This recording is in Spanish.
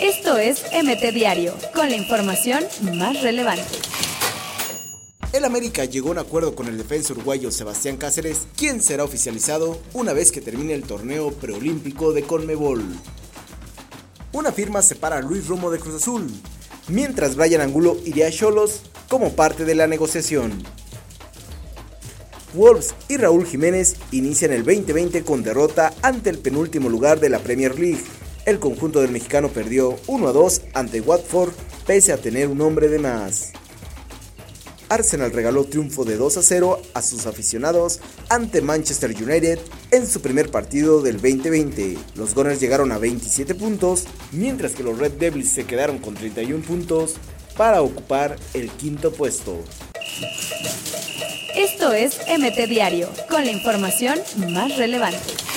Esto es MT Diario, con la información más relevante. El América llegó a un acuerdo con el defensa uruguayo Sebastián Cáceres, quien será oficializado una vez que termine el torneo preolímpico de Conmebol. Una firma separa a Luis Romo de Cruz Azul, mientras Brian Angulo iría a Cholos como parte de la negociación. Wolves y Raúl Jiménez inician el 2020 con derrota ante el penúltimo lugar de la Premier League, el conjunto del mexicano perdió 1 a 2 ante Watford pese a tener un hombre de más. Arsenal regaló triunfo de 2 a 0 a sus aficionados ante Manchester United en su primer partido del 2020. Los Gunners llegaron a 27 puntos, mientras que los Red Devils se quedaron con 31 puntos para ocupar el quinto puesto. Esto es MT Diario, con la información más relevante.